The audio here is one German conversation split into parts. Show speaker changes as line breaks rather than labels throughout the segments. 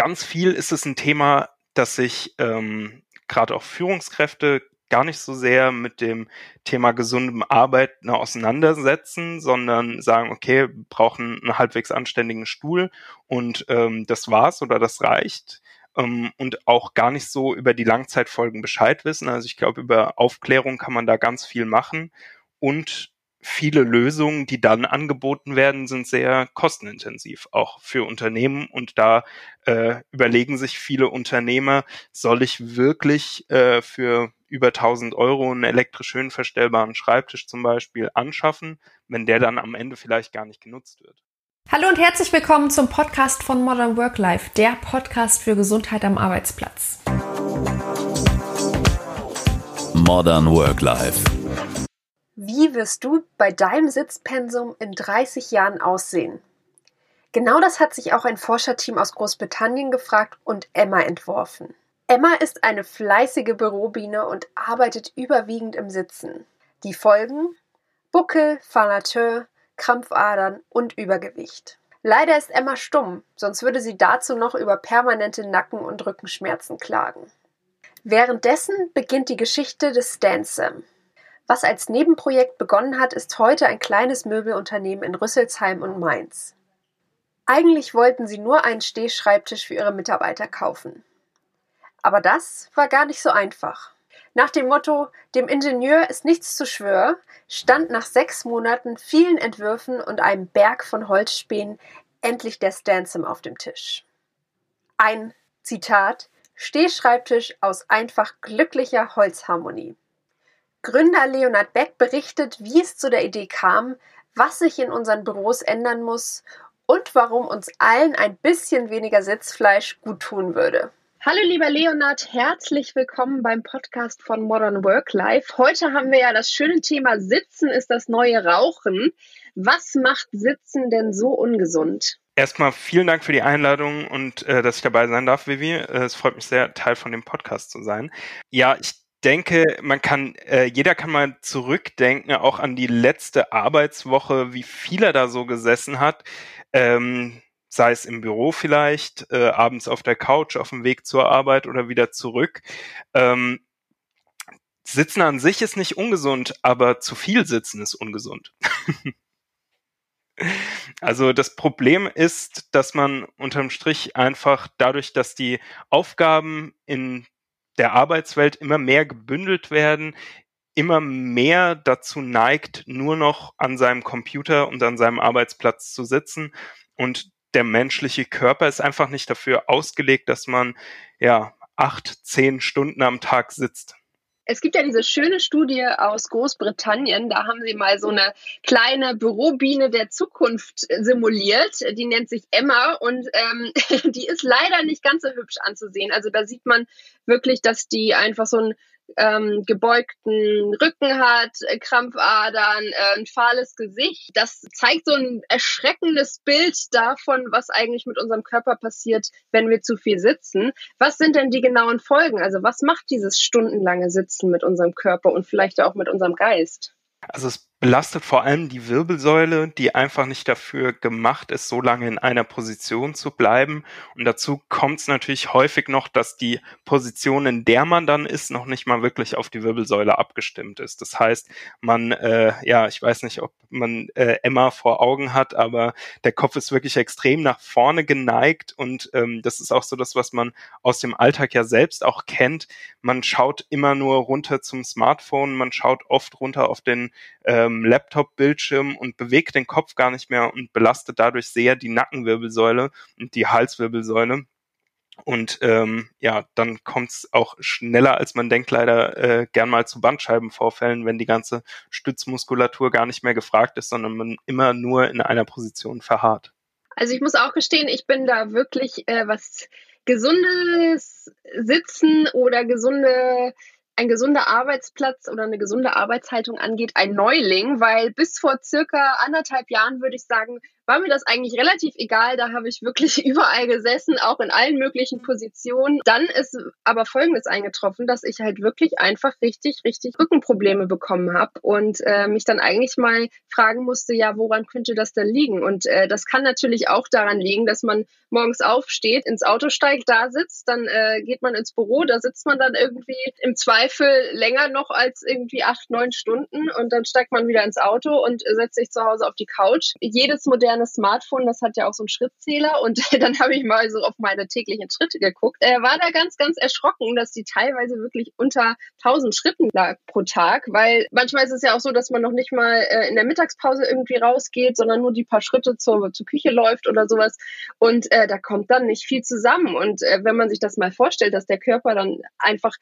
ganz viel ist es ein Thema, dass sich ähm, gerade auch Führungskräfte gar nicht so sehr mit dem Thema gesundem Arbeiten auseinandersetzen, sondern sagen, okay, brauchen einen halbwegs anständigen Stuhl und ähm, das war's oder das reicht ähm, und auch gar nicht so über die Langzeitfolgen Bescheid wissen. Also ich glaube, über Aufklärung kann man da ganz viel machen und viele Lösungen, die dann angeboten werden, sind sehr kostenintensiv, auch für Unternehmen. Und da äh, überlegen sich viele Unternehmer, soll ich wirklich äh, für über 1000 Euro einen elektrisch höhenverstellbaren Schreibtisch zum Beispiel anschaffen, wenn der dann am Ende vielleicht gar nicht genutzt wird.
Hallo und herzlich willkommen zum Podcast von Modern Work Life, der Podcast für Gesundheit am Arbeitsplatz.
Modern Work Life.
Wie wirst du bei deinem Sitzpensum in 30 Jahren aussehen? Genau das hat sich auch ein Forscherteam aus Großbritannien gefragt und Emma entworfen. Emma ist eine fleißige Bürobiene und arbeitet überwiegend im Sitzen. Die Folgen? Buckel, Falateur, Krampfadern und Übergewicht. Leider ist Emma stumm, sonst würde sie dazu noch über permanente Nacken- und Rückenschmerzen klagen. Währenddessen beginnt die Geschichte des Stansam. Was als Nebenprojekt begonnen hat, ist heute ein kleines Möbelunternehmen in Rüsselsheim und Mainz. Eigentlich wollten sie nur einen Stehschreibtisch für ihre Mitarbeiter kaufen. Aber das war gar nicht so einfach. Nach dem Motto, dem Ingenieur ist nichts zu schwör, stand nach sechs Monaten, vielen Entwürfen und einem Berg von Holzspänen endlich der Stansom auf dem Tisch. Ein, Zitat, Stehschreibtisch aus einfach glücklicher Holzharmonie. Gründer Leonard Beck berichtet, wie es zu der Idee kam, was sich in unseren Büros ändern muss und warum uns allen ein bisschen weniger Sitzfleisch gut tun würde. Hallo lieber Leonard, herzlich willkommen beim Podcast von Modern Work Life. Heute haben wir ja das schöne Thema Sitzen ist das neue Rauchen. Was macht Sitzen denn so ungesund?
Erstmal vielen Dank für die Einladung und äh, dass ich dabei sein darf, Vivi. Äh, es freut mich sehr, Teil von dem Podcast zu sein. Ja, ich denke, man kann, äh, jeder kann mal zurückdenken, auch an die letzte Arbeitswoche, wie viel er da so gesessen hat. Ähm, sei es im Büro vielleicht, äh, abends auf der Couch, auf dem Weg zur Arbeit oder wieder zurück. Ähm, sitzen an sich ist nicht ungesund, aber zu viel sitzen ist ungesund. also das Problem ist, dass man unterm Strich einfach dadurch, dass die Aufgaben in der Arbeitswelt immer mehr gebündelt werden, immer mehr dazu neigt, nur noch an seinem Computer und an seinem Arbeitsplatz zu sitzen und der menschliche Körper ist einfach nicht dafür ausgelegt, dass man ja acht, zehn Stunden am Tag sitzt.
Es gibt ja diese schöne Studie aus Großbritannien, da haben sie mal so eine kleine Bürobiene der Zukunft simuliert. Die nennt sich Emma und ähm, die ist leider nicht ganz so hübsch anzusehen. Also da sieht man wirklich, dass die einfach so ein ähm, gebeugten Rücken hat, äh, Krampfadern, äh, ein fahles Gesicht. Das zeigt so ein erschreckendes Bild davon, was eigentlich mit unserem Körper passiert, wenn wir zu viel sitzen. Was sind denn die genauen Folgen? Also was macht dieses stundenlange Sitzen mit unserem Körper und vielleicht auch mit unserem Geist?
Also es belastet vor allem die Wirbelsäule, die einfach nicht dafür gemacht ist, so lange in einer Position zu bleiben. Und dazu kommt es natürlich häufig noch, dass die Position, in der man dann ist, noch nicht mal wirklich auf die Wirbelsäule abgestimmt ist. Das heißt, man, äh, ja, ich weiß nicht, ob man äh, Emma vor Augen hat, aber der Kopf ist wirklich extrem nach vorne geneigt und ähm, das ist auch so das, was man aus dem Alltag ja selbst auch kennt. Man schaut immer nur runter zum Smartphone, man schaut oft runter auf den äh, ähm, Laptop-Bildschirm und bewegt den Kopf gar nicht mehr und belastet dadurch sehr die Nackenwirbelsäule und die Halswirbelsäule. Und ähm, ja, dann kommt es auch schneller, als man denkt, leider äh, gern mal zu Bandscheibenvorfällen, wenn die ganze Stützmuskulatur gar nicht mehr gefragt ist, sondern man immer nur in einer Position verharrt.
Also ich muss auch gestehen, ich bin da wirklich, äh, was gesundes Sitzen oder gesunde ein gesunder Arbeitsplatz oder eine gesunde Arbeitshaltung angeht, ein Neuling, weil bis vor circa anderthalb Jahren, würde ich sagen, war mir das eigentlich relativ egal. Da habe ich wirklich überall gesessen, auch in allen möglichen Positionen. Dann ist aber Folgendes eingetroffen, dass ich halt wirklich einfach richtig, richtig Rückenprobleme bekommen habe und äh, mich dann eigentlich mal fragen musste, ja, woran könnte das denn liegen? Und äh, das kann natürlich auch daran liegen, dass man morgens aufsteht, ins Auto steigt, da sitzt, dann äh, geht man ins Büro, da sitzt man dann irgendwie im Zweifel länger noch als irgendwie acht, neun Stunden und dann steigt man wieder ins Auto und setzt sich zu Hause auf die Couch. Jedes moderne Smartphone, das hat ja auch so einen Schrittzähler und dann habe ich mal so auf meine täglichen Schritte geguckt. Er war da ganz, ganz erschrocken, dass die teilweise wirklich unter 1000 Schritten lag pro Tag, weil manchmal ist es ja auch so, dass man noch nicht mal äh, in der Mittagspause irgendwie rausgeht, sondern nur die paar Schritte zur, zur Küche läuft oder sowas. Und äh, da kommt dann nicht viel zusammen. Und äh, wenn man sich das mal vorstellt, dass der Körper dann einfach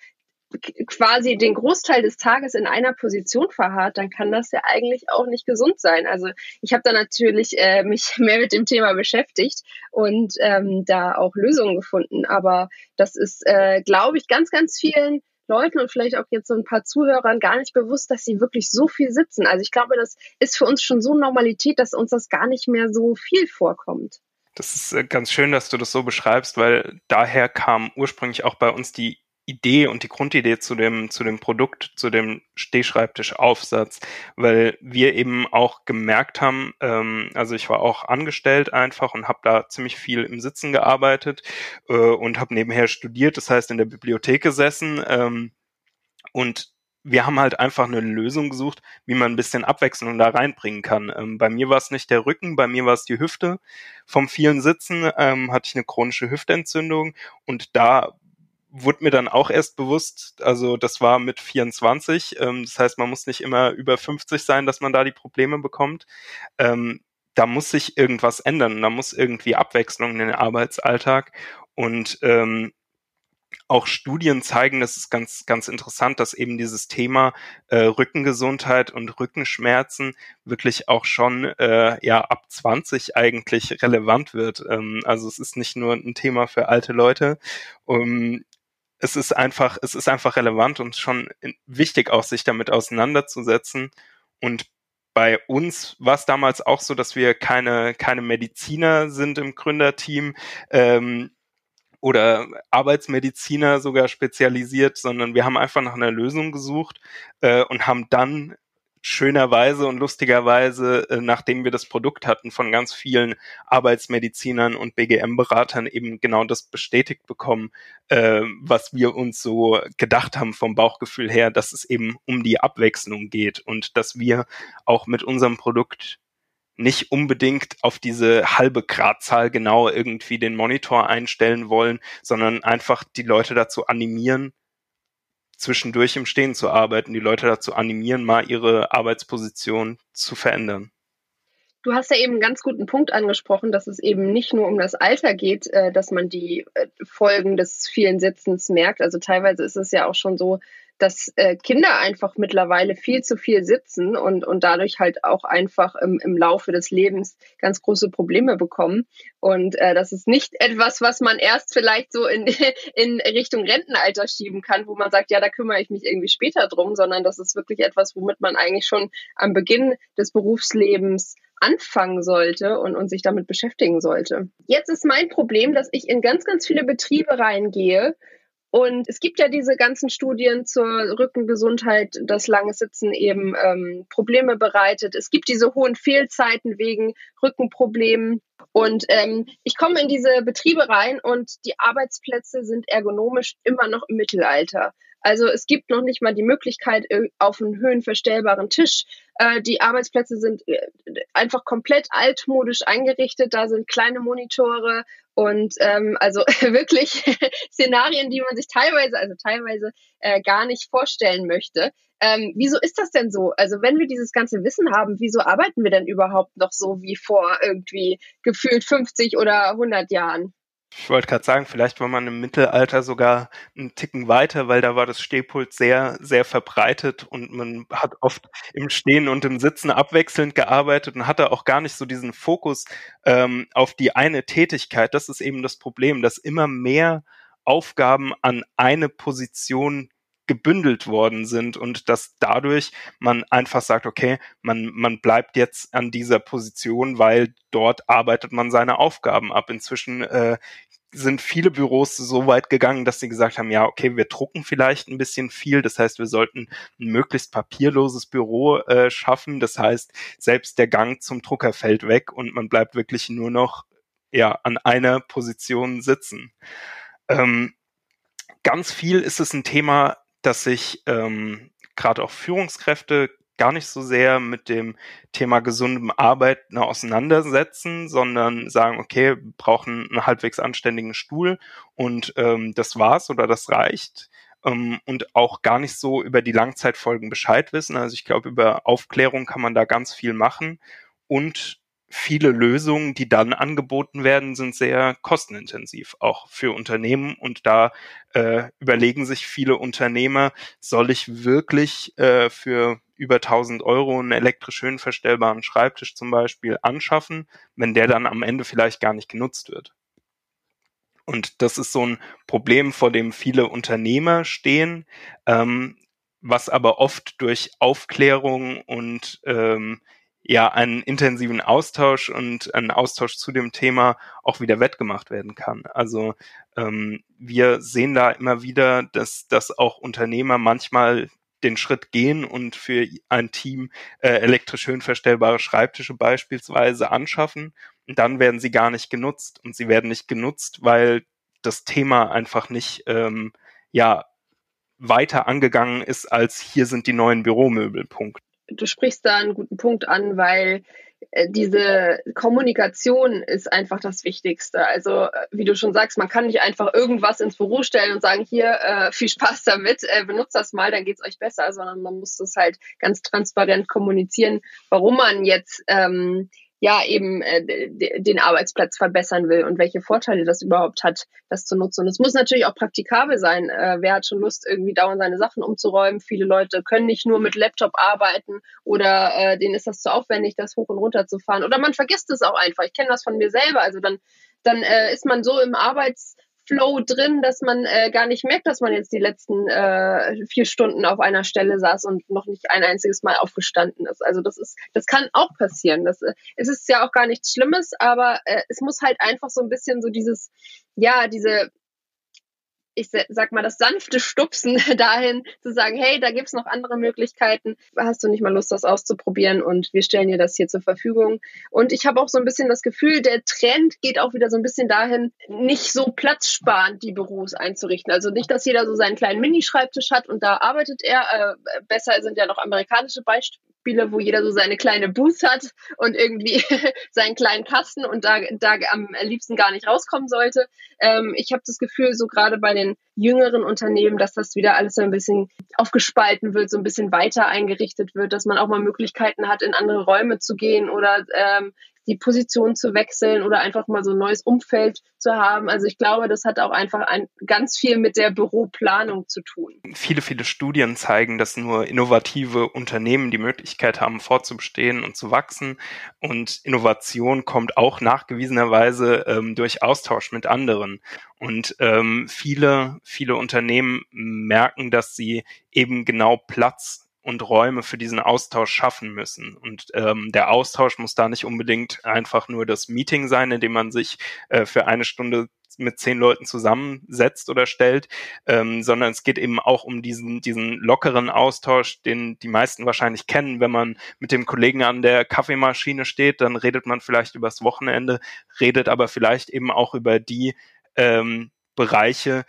quasi den Großteil des Tages in einer Position verharrt, dann kann das ja eigentlich auch nicht gesund sein. Also ich habe da natürlich äh, mich mehr mit dem Thema beschäftigt und ähm, da auch Lösungen gefunden. Aber das ist, äh, glaube ich, ganz, ganz vielen Leuten und vielleicht auch jetzt so ein paar Zuhörern gar nicht bewusst, dass sie wirklich so viel sitzen. Also ich glaube, das ist für uns schon so Normalität, dass uns das gar nicht mehr so viel vorkommt.
Das ist äh, ganz schön, dass du das so beschreibst, weil daher kam ursprünglich auch bei uns die Idee und die Grundidee zu dem, zu dem Produkt, zu dem Stehschreibtischaufsatz, weil wir eben auch gemerkt haben, ähm, also ich war auch angestellt einfach und habe da ziemlich viel im Sitzen gearbeitet äh, und habe nebenher studiert, das heißt in der Bibliothek gesessen ähm, und wir haben halt einfach eine Lösung gesucht, wie man ein bisschen Abwechslung da reinbringen kann. Ähm, bei mir war es nicht der Rücken, bei mir war es die Hüfte. Vom vielen Sitzen ähm, hatte ich eine chronische Hüftentzündung und da wurde mir dann auch erst bewusst, also das war mit 24, ähm, das heißt, man muss nicht immer über 50 sein, dass man da die Probleme bekommt. Ähm, da muss sich irgendwas ändern, da muss irgendwie Abwechslung in den Arbeitsalltag und ähm, auch Studien zeigen, das ist ganz, ganz interessant, dass eben dieses Thema äh, Rückengesundheit und Rückenschmerzen wirklich auch schon äh, ja ab 20 eigentlich relevant wird. Ähm, also es ist nicht nur ein Thema für alte Leute. Um, es ist einfach, es ist einfach relevant und schon wichtig auch, sich damit auseinanderzusetzen. Und bei uns war es damals auch so, dass wir keine, keine Mediziner sind im Gründerteam ähm, oder Arbeitsmediziner sogar spezialisiert, sondern wir haben einfach nach einer Lösung gesucht äh, und haben dann schönerweise und lustigerweise, äh, nachdem wir das Produkt hatten, von ganz vielen Arbeitsmedizinern und BGM-Beratern eben genau das bestätigt bekommen, äh, was wir uns so gedacht haben vom Bauchgefühl her, dass es eben um die Abwechslung geht und dass wir auch mit unserem Produkt nicht unbedingt auf diese halbe Gradzahl genau irgendwie den Monitor einstellen wollen, sondern einfach die Leute dazu animieren, zwischendurch im Stehen zu arbeiten, die Leute dazu animieren, mal ihre Arbeitsposition zu verändern.
Du hast ja eben einen ganz guten Punkt angesprochen, dass es eben nicht nur um das Alter geht, äh, dass man die äh, Folgen des vielen Sitzens merkt. Also teilweise ist es ja auch schon so, dass äh, Kinder einfach mittlerweile viel zu viel sitzen und, und dadurch halt auch einfach im, im Laufe des Lebens ganz große Probleme bekommen. Und äh, das ist nicht etwas, was man erst vielleicht so in, in Richtung Rentenalter schieben kann, wo man sagt, ja, da kümmere ich mich irgendwie später drum, sondern das ist wirklich etwas, womit man eigentlich schon am Beginn des Berufslebens anfangen sollte und, und sich damit beschäftigen sollte. Jetzt ist mein Problem, dass ich in ganz, ganz viele Betriebe reingehe und es gibt ja diese ganzen Studien zur Rückengesundheit, dass langes Sitzen eben ähm, Probleme bereitet. Es gibt diese hohen Fehlzeiten wegen Rückenproblemen. Und ähm, ich komme in diese Betriebe rein und die Arbeitsplätze sind ergonomisch immer noch im Mittelalter. Also es gibt noch nicht mal die Möglichkeit äh, auf einen höhenverstellbaren Tisch. Äh, die Arbeitsplätze sind äh, einfach komplett altmodisch eingerichtet. Da sind kleine Monitore und ähm, also wirklich Szenarien, die man sich teilweise, also teilweise äh, gar nicht vorstellen möchte. Ähm, wieso ist das denn so? Also wenn wir dieses ganze Wissen haben, wieso arbeiten wir denn überhaupt noch so wie vor irgendwie gefühlt 50 oder 100 Jahren?
Ich wollte gerade sagen, vielleicht war man im Mittelalter sogar einen Ticken weiter, weil da war das Stehpult sehr, sehr verbreitet und man hat oft im Stehen und im Sitzen abwechselnd gearbeitet und hatte auch gar nicht so diesen Fokus ähm, auf die eine Tätigkeit. Das ist eben das Problem, dass immer mehr Aufgaben an eine Position gebündelt worden sind und dass dadurch man einfach sagt, okay, man, man bleibt jetzt an dieser Position, weil dort arbeitet man seine Aufgaben ab. Inzwischen äh, sind viele Büros so weit gegangen, dass sie gesagt haben, ja, okay, wir drucken vielleicht ein bisschen viel. Das heißt, wir sollten ein möglichst papierloses Büro äh, schaffen. Das heißt, selbst der Gang zum Drucker fällt weg und man bleibt wirklich nur noch ja, an einer Position sitzen. Ähm, ganz viel ist es ein Thema, dass sich ähm, gerade auch Führungskräfte gar nicht so sehr mit dem Thema gesundem Arbeiten auseinandersetzen, sondern sagen, okay, brauchen einen halbwegs anständigen Stuhl und ähm, das war's oder das reicht. Ähm, und auch gar nicht so über die Langzeitfolgen Bescheid wissen. Also ich glaube, über Aufklärung kann man da ganz viel machen. Und viele Lösungen, die dann angeboten werden, sind sehr kostenintensiv, auch für Unternehmen. Und da äh, überlegen sich viele Unternehmer, soll ich wirklich äh, für über 1000 Euro einen elektrisch höhenverstellbaren Schreibtisch zum Beispiel anschaffen, wenn der dann am Ende vielleicht gar nicht genutzt wird. Und das ist so ein Problem, vor dem viele Unternehmer stehen, ähm, was aber oft durch Aufklärung und ähm, ja einen intensiven Austausch und einen Austausch zu dem Thema auch wieder wettgemacht werden kann. Also ähm, wir sehen da immer wieder, dass, dass auch Unternehmer manchmal den Schritt gehen und für ein Team äh, elektrisch höhenverstellbare Schreibtische beispielsweise anschaffen. Und dann werden sie gar nicht genutzt. Und sie werden nicht genutzt, weil das Thema einfach nicht ähm, ja weiter angegangen ist als hier sind die neuen Büromöbel. Punkt.
Du sprichst da einen guten Punkt an, weil äh, diese Kommunikation ist einfach das Wichtigste. Also, äh, wie du schon sagst, man kann nicht einfach irgendwas ins Büro stellen und sagen, hier, äh, viel Spaß damit, äh, benutzt das mal, dann geht's euch besser, sondern man muss das halt ganz transparent kommunizieren, warum man jetzt ähm, ja eben äh, den Arbeitsplatz verbessern will und welche Vorteile das überhaupt hat, das zu nutzen. Und es muss natürlich auch praktikabel sein. Äh, wer hat schon Lust, irgendwie dauernd seine Sachen umzuräumen? Viele Leute können nicht nur mit Laptop arbeiten oder äh, denen ist das zu aufwendig, das hoch und runter zu fahren. Oder man vergisst es auch einfach. Ich kenne das von mir selber. Also dann dann äh, ist man so im Arbeits Flow drin, dass man äh, gar nicht merkt, dass man jetzt die letzten äh, vier Stunden auf einer Stelle saß und noch nicht ein einziges Mal aufgestanden ist. Also das ist, das kann auch passieren. Das, äh, es ist ja auch gar nichts Schlimmes, aber äh, es muss halt einfach so ein bisschen so dieses, ja, diese ich sag mal, das sanfte Stupsen dahin zu sagen, hey, da gibt's noch andere Möglichkeiten. Hast du nicht mal Lust, das auszuprobieren? Und wir stellen dir das hier zur Verfügung. Und ich habe auch so ein bisschen das Gefühl, der Trend geht auch wieder so ein bisschen dahin, nicht so platzsparend die Büros einzurichten. Also nicht, dass jeder so seinen kleinen Minischreibtisch hat und da arbeitet er. Äh, besser sind ja noch amerikanische Beispiele, wo jeder so seine kleine Booth hat und irgendwie seinen kleinen Kasten und da, da am liebsten gar nicht rauskommen sollte. Ähm, ich habe das Gefühl, so gerade bei den den jüngeren Unternehmen, dass das wieder alles so ein bisschen aufgespalten wird, so ein bisschen weiter eingerichtet wird, dass man auch mal Möglichkeiten hat, in andere Räume zu gehen oder ähm, die Position zu wechseln oder einfach mal so ein neues Umfeld zu haben. Also ich glaube, das hat auch einfach ein, ganz viel mit der Büroplanung zu tun.
Viele, viele Studien zeigen, dass nur innovative Unternehmen die Möglichkeit haben, vorzubestehen und zu wachsen. Und Innovation kommt auch nachgewiesenerweise ähm, durch Austausch mit anderen. Und ähm, viele, viele Unternehmen merken, dass sie eben genau Platz und Räume für diesen Austausch schaffen müssen. Und ähm, der Austausch muss da nicht unbedingt einfach nur das Meeting sein, in dem man sich äh, für eine Stunde mit zehn Leuten zusammensetzt oder stellt, ähm, sondern es geht eben auch um diesen, diesen lockeren Austausch, den die meisten wahrscheinlich kennen. Wenn man mit dem Kollegen an der Kaffeemaschine steht, dann redet man vielleicht übers Wochenende, redet aber vielleicht eben auch über die ähm, Bereiche,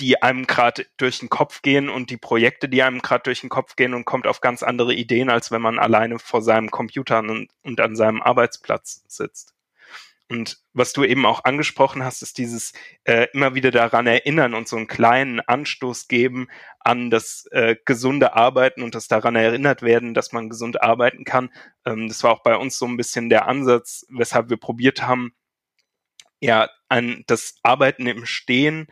die einem gerade durch den Kopf gehen und die Projekte, die einem gerade durch den Kopf gehen und kommt auf ganz andere Ideen, als wenn man alleine vor seinem Computer und, an seinem Arbeitsplatz sitzt. Und was du eben auch angesprochen hast, ist dieses äh, immer wieder daran erinnern und so einen kleinen Anstoß geben an das äh, gesunde Arbeiten und das daran erinnert werden, dass man gesund arbeiten kann. Ähm, das war auch bei uns so ein bisschen der Ansatz, weshalb wir probiert haben, ja, an das Arbeiten im Stehen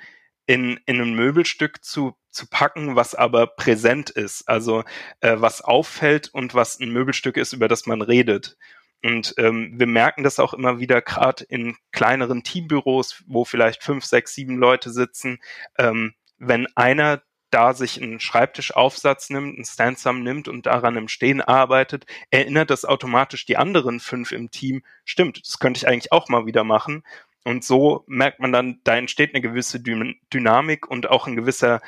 in, in ein Möbelstück zu, zu packen, was aber präsent ist, also äh, was auffällt und was ein Möbelstück ist, über das man redet. Und ähm, wir merken das auch immer wieder, gerade in kleineren Teambüros, wo vielleicht fünf, sechs, sieben Leute sitzen, ähm, wenn einer da sich einen Schreibtischaufsatz nimmt, einen Stansom nimmt und daran im Stehen arbeitet, erinnert das automatisch die anderen fünf im Team, stimmt, das könnte ich eigentlich auch mal wieder machen. Und so merkt man dann, da entsteht eine gewisse Dynamik und auch ein gewisser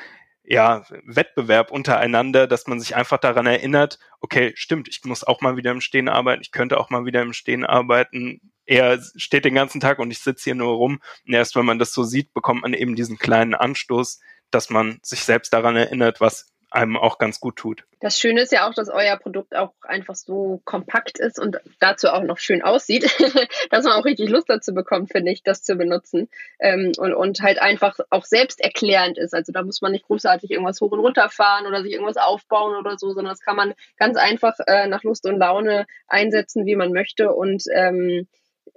ja, Wettbewerb untereinander, dass man sich einfach daran erinnert, okay, stimmt, ich muss auch mal wieder im Stehen arbeiten, ich könnte auch mal wieder im Stehen arbeiten. Er steht den ganzen Tag und ich sitze hier nur rum. Und erst wenn man das so sieht, bekommt man eben diesen kleinen Anstoß, dass man sich selbst daran erinnert, was einem auch ganz gut tut.
Das Schöne ist ja auch, dass euer Produkt auch einfach so kompakt ist und dazu auch noch schön aussieht, dass man auch richtig Lust dazu bekommt, finde ich, das zu benutzen ähm, und, und halt einfach auch selbsterklärend ist. Also da muss man nicht großartig irgendwas hoch und runter fahren oder sich irgendwas aufbauen oder so, sondern das kann man ganz einfach äh, nach Lust und Laune einsetzen, wie man möchte und ähm,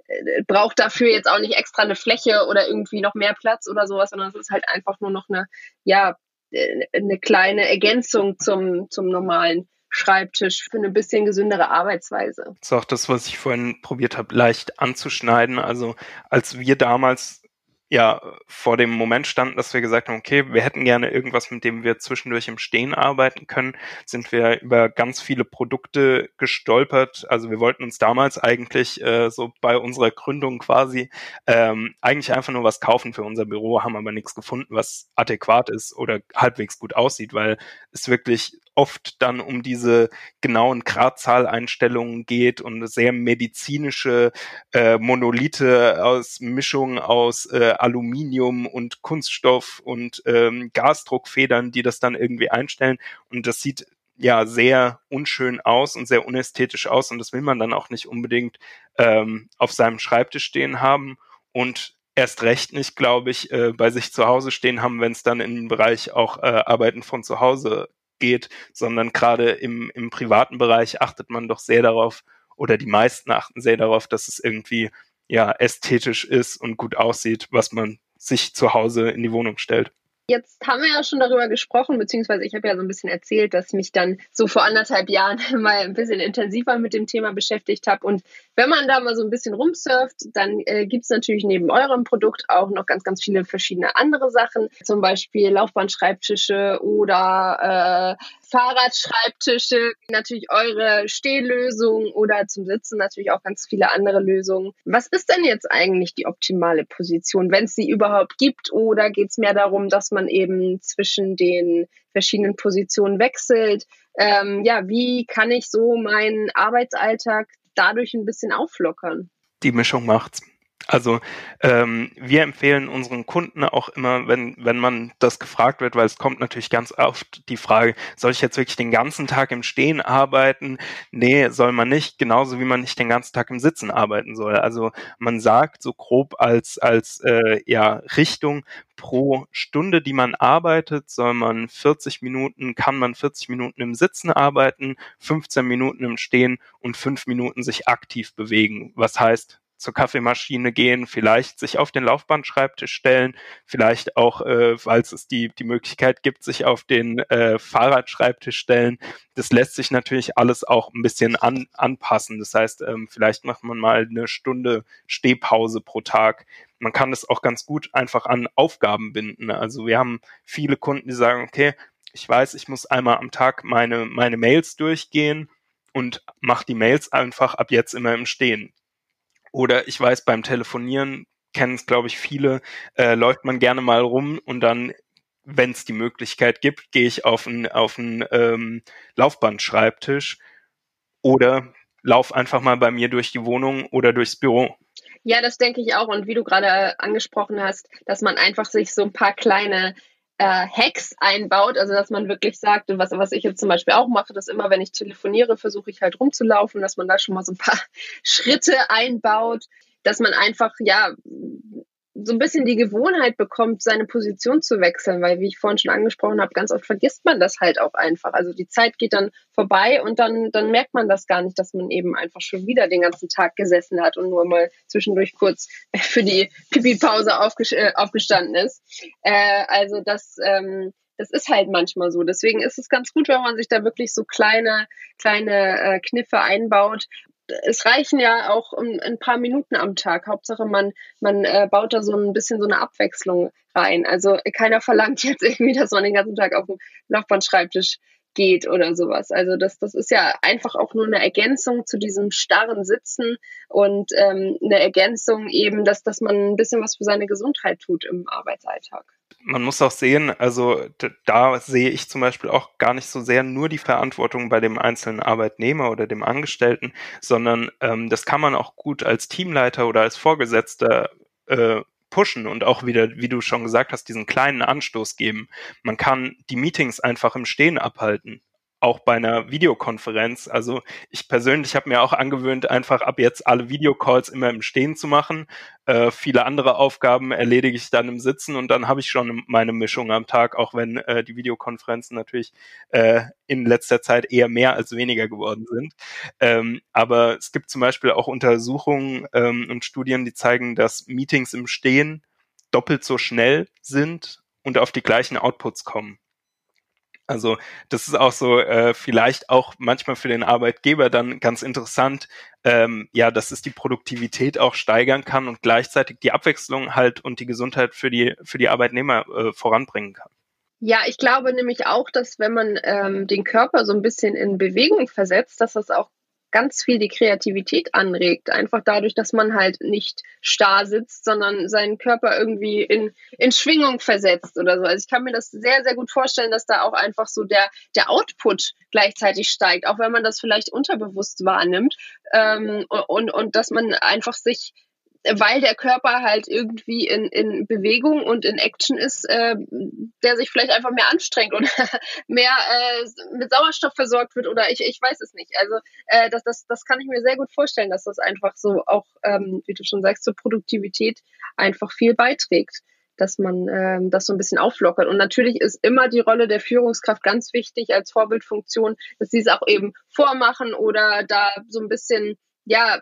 äh, braucht dafür jetzt auch nicht extra eine Fläche oder irgendwie noch mehr Platz oder sowas, sondern es ist halt einfach nur noch eine, ja, eine kleine Ergänzung zum, zum normalen Schreibtisch für eine bisschen gesündere Arbeitsweise.
Das ist auch das, was ich vorhin probiert habe, leicht anzuschneiden. Also als wir damals ja vor dem Moment standen, dass wir gesagt haben, okay, wir hätten gerne irgendwas, mit dem wir zwischendurch im Stehen arbeiten können, sind wir über ganz viele Produkte gestolpert. Also wir wollten uns damals eigentlich äh, so bei unserer Gründung quasi ähm, eigentlich einfach nur was kaufen für unser Büro, haben aber nichts gefunden, was adäquat ist oder halbwegs gut aussieht, weil es wirklich oft dann um diese genauen Gradzahleinstellungen geht und sehr medizinische äh, Monolithe aus Mischung aus äh, Aluminium und Kunststoff und ähm, Gasdruckfedern, die das dann irgendwie einstellen. Und das sieht ja sehr unschön aus und sehr unästhetisch aus und das will man dann auch nicht unbedingt ähm, auf seinem Schreibtisch stehen haben und erst recht nicht, glaube ich, äh, bei sich zu Hause stehen haben, wenn es dann den Bereich auch äh, Arbeiten von zu Hause geht, sondern gerade im, im privaten Bereich achtet man doch sehr darauf, oder die meisten achten sehr darauf, dass es irgendwie ja ästhetisch ist und gut aussieht, was man sich zu Hause in die Wohnung stellt.
Jetzt haben wir ja schon darüber gesprochen, beziehungsweise ich habe ja so ein bisschen erzählt, dass mich dann so vor anderthalb Jahren mal ein bisschen intensiver mit dem Thema beschäftigt habe. Und wenn man da mal so ein bisschen rumsurft, dann äh, gibt es natürlich neben eurem Produkt auch noch ganz, ganz viele verschiedene andere Sachen. Zum Beispiel Laufbahnschreibtische oder äh, Fahrradschreibtische, natürlich eure Stehlösung oder zum Sitzen natürlich auch ganz viele andere Lösungen. Was ist denn jetzt eigentlich die optimale Position, wenn es sie überhaupt gibt? Oder geht es mehr darum, dass man eben zwischen den verschiedenen Positionen wechselt? Ähm, ja, wie kann ich so meinen Arbeitsalltag dadurch ein bisschen auflockern?
Die Mischung macht's. Also ähm, wir empfehlen unseren Kunden auch immer, wenn, wenn man das gefragt wird, weil es kommt natürlich ganz oft die Frage, soll ich jetzt wirklich den ganzen Tag im Stehen arbeiten? Nee, soll man nicht, genauso wie man nicht den ganzen Tag im Sitzen arbeiten soll. Also man sagt so grob als, als äh, ja, Richtung, pro Stunde, die man arbeitet, soll man 40 Minuten, kann man 40 Minuten im Sitzen arbeiten, 15 Minuten im Stehen und 5 Minuten sich aktiv bewegen. Was heißt, zur Kaffeemaschine gehen, vielleicht sich auf den Laufbandschreibtisch stellen, vielleicht auch, äh, falls es die, die Möglichkeit gibt, sich auf den äh, Fahrradschreibtisch stellen. Das lässt sich natürlich alles auch ein bisschen an, anpassen. Das heißt, ähm, vielleicht macht man mal eine Stunde Stehpause pro Tag. Man kann das auch ganz gut einfach an Aufgaben binden. Also wir haben viele Kunden, die sagen, okay, ich weiß, ich muss einmal am Tag meine, meine Mails durchgehen und mache die Mails einfach ab jetzt immer im Stehen oder ich weiß, beim Telefonieren kennen es, glaube ich, viele, äh, läuft man gerne mal rum und dann, wenn es die Möglichkeit gibt, gehe ich auf einen auf ähm, Laufbandschreibtisch oder lauf einfach mal bei mir durch die Wohnung oder durchs Büro.
Ja, das denke ich auch. Und wie du gerade angesprochen hast, dass man einfach sich so ein paar kleine äh, Hacks einbaut, also dass man wirklich sagt, was, was ich jetzt zum Beispiel auch mache, dass immer, wenn ich telefoniere, versuche ich halt rumzulaufen, dass man da schon mal so ein paar Schritte einbaut, dass man einfach, ja, so ein bisschen die Gewohnheit bekommt, seine Position zu wechseln, weil, wie ich vorhin schon angesprochen habe, ganz oft vergisst man das halt auch einfach. Also die Zeit geht dann vorbei und dann, dann merkt man das gar nicht, dass man eben einfach schon wieder den ganzen Tag gesessen hat und nur mal zwischendurch kurz für die Pipi-Pause äh, aufgestanden ist. Äh, also das, ähm, das ist halt manchmal so. Deswegen ist es ganz gut, wenn man sich da wirklich so kleine, kleine äh, Kniffe einbaut es reichen ja auch ein, ein, paar Minuten am Tag. Hauptsache, man, man äh, baut da so ein bisschen so eine Abwechslung rein. Also keiner verlangt jetzt irgendwie, dass man den ganzen Tag auf dem Nachbarnschreibtisch geht oder sowas. Also das, das ist ja einfach auch nur eine Ergänzung zu diesem starren Sitzen und ähm, eine Ergänzung eben, dass, dass man ein bisschen was für seine Gesundheit tut im Arbeitsalltag.
Man muss auch sehen, also da sehe ich zum Beispiel auch gar nicht so sehr nur die Verantwortung bei dem einzelnen Arbeitnehmer oder dem Angestellten, sondern ähm, das kann man auch gut als Teamleiter oder als Vorgesetzter äh, pushen und auch wieder, wie du schon gesagt hast, diesen kleinen Anstoß geben. Man kann die Meetings einfach im Stehen abhalten auch bei einer Videokonferenz. Also ich persönlich habe mir auch angewöhnt, einfach ab jetzt alle Videocalls immer im Stehen zu machen. Äh, viele andere Aufgaben erledige ich dann im Sitzen und dann habe ich schon meine Mischung am Tag, auch wenn äh, die Videokonferenzen natürlich äh, in letzter Zeit eher mehr als weniger geworden sind. Ähm, aber es gibt zum Beispiel auch Untersuchungen ähm, und Studien, die zeigen, dass Meetings im Stehen doppelt so schnell sind und auf die gleichen Outputs kommen. Also das ist auch so äh, vielleicht auch manchmal für den Arbeitgeber dann ganz interessant, ähm, ja, dass es die Produktivität auch steigern kann und gleichzeitig die Abwechslung halt und die Gesundheit für die für die Arbeitnehmer äh, voranbringen kann.
Ja, ich glaube nämlich auch, dass wenn man ähm, den Körper so ein bisschen in Bewegung versetzt, dass das auch ganz viel die Kreativität anregt. Einfach dadurch, dass man halt nicht starr sitzt, sondern seinen Körper irgendwie in, in Schwingung versetzt oder so. Also ich kann mir das sehr, sehr gut vorstellen, dass da auch einfach so der, der Output gleichzeitig steigt, auch wenn man das vielleicht unterbewusst wahrnimmt. Ähm, und, und dass man einfach sich weil der Körper halt irgendwie in, in Bewegung und in Action ist, äh, der sich vielleicht einfach mehr anstrengt oder mehr äh, mit Sauerstoff versorgt wird oder ich, ich weiß es nicht. Also äh, das, das, das kann ich mir sehr gut vorstellen, dass das einfach so auch, ähm, wie du schon sagst, zur Produktivität einfach viel beiträgt dass man ähm, das so ein bisschen auflockert. Und natürlich ist immer die Rolle der Führungskraft ganz wichtig als Vorbildfunktion, dass sie es auch eben vormachen oder da so ein bisschen ja